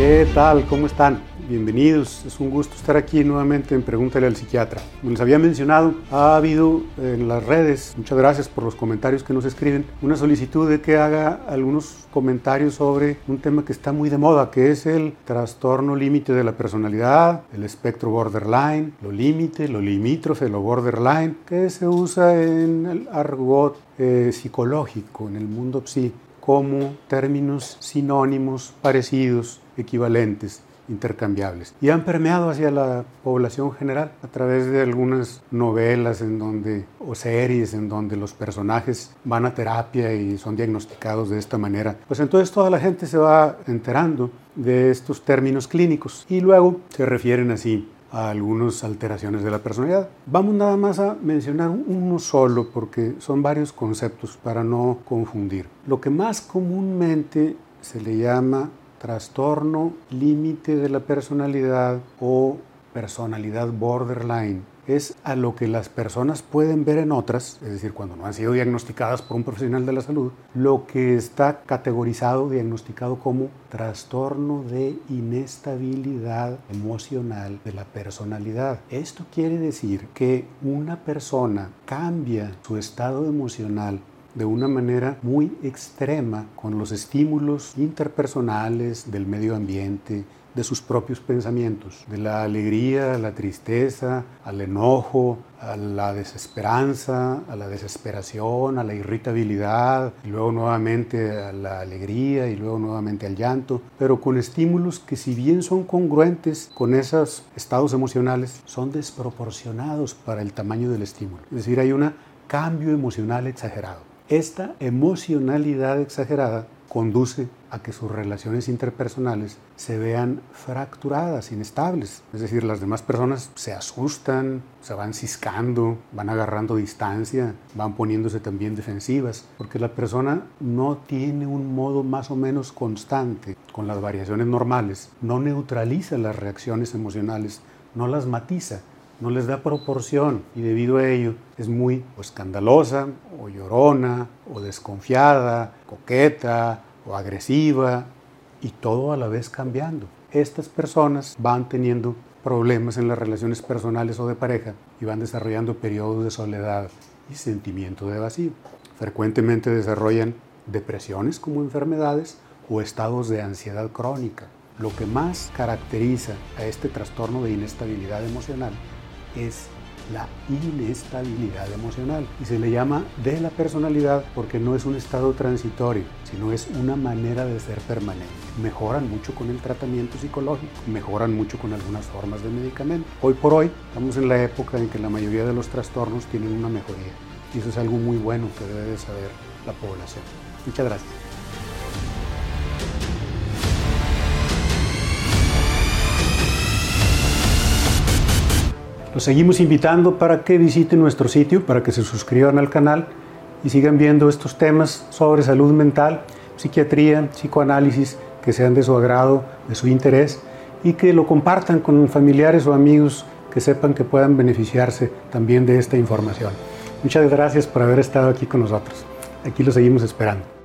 ¿Qué tal? ¿Cómo están? Bienvenidos, es un gusto estar aquí nuevamente en Pregúntale al Psiquiatra. Como les había mencionado, ha habido en las redes, muchas gracias por los comentarios que nos escriben, una solicitud de que haga algunos comentarios sobre un tema que está muy de moda, que es el trastorno límite de la personalidad, el espectro borderline, lo límite, lo limítrofe, lo borderline, que se usa en el argot eh, psicológico, en el mundo psi, como términos sinónimos, parecidos, equivalentes intercambiables. Y han permeado hacia la población general a través de algunas novelas en donde o series en donde los personajes van a terapia y son diagnosticados de esta manera. Pues entonces toda la gente se va enterando de estos términos clínicos y luego se refieren así a algunas alteraciones de la personalidad. Vamos nada más a mencionar uno solo porque son varios conceptos para no confundir. Lo que más comúnmente se le llama trastorno límite de la personalidad o personalidad borderline es a lo que las personas pueden ver en otras, es decir, cuando no han sido diagnosticadas por un profesional de la salud, lo que está categorizado, diagnosticado como trastorno de inestabilidad emocional de la personalidad. Esto quiere decir que una persona cambia su estado emocional de una manera muy extrema con los estímulos interpersonales del medio ambiente, de sus propios pensamientos, de la alegría, la tristeza, al enojo, a la desesperanza, a la desesperación, a la irritabilidad, y luego nuevamente a la alegría y luego nuevamente al llanto, pero con estímulos que si bien son congruentes con esos estados emocionales, son desproporcionados para el tamaño del estímulo. Es decir, hay un cambio emocional exagerado. Esta emocionalidad exagerada conduce a que sus relaciones interpersonales se vean fracturadas, inestables. Es decir, las demás personas se asustan, se van ciscando, van agarrando distancia, van poniéndose también defensivas, porque la persona no tiene un modo más o menos constante con las variaciones normales, no neutraliza las reacciones emocionales, no las matiza no les da proporción y debido a ello es muy escandalosa o llorona o desconfiada, coqueta agresiva y todo a la vez cambiando. Estas personas van teniendo problemas en las relaciones personales o de pareja y van desarrollando periodos de soledad y sentimiento de vacío. Frecuentemente desarrollan depresiones como enfermedades o estados de ansiedad crónica. Lo que más caracteriza a este trastorno de inestabilidad emocional es la inestabilidad emocional y se le llama de la personalidad porque no es un estado transitorio, sino es una manera de ser permanente. Mejoran mucho con el tratamiento psicológico, mejoran mucho con algunas formas de medicamento. Hoy por hoy estamos en la época en que la mayoría de los trastornos tienen una mejoría y eso es algo muy bueno que debe de saber la población. Muchas gracias. Los seguimos invitando para que visiten nuestro sitio, para que se suscriban al canal y sigan viendo estos temas sobre salud mental, psiquiatría, psicoanálisis, que sean de su agrado, de su interés y que lo compartan con familiares o amigos que sepan que puedan beneficiarse también de esta información. Muchas gracias por haber estado aquí con nosotros. Aquí lo seguimos esperando.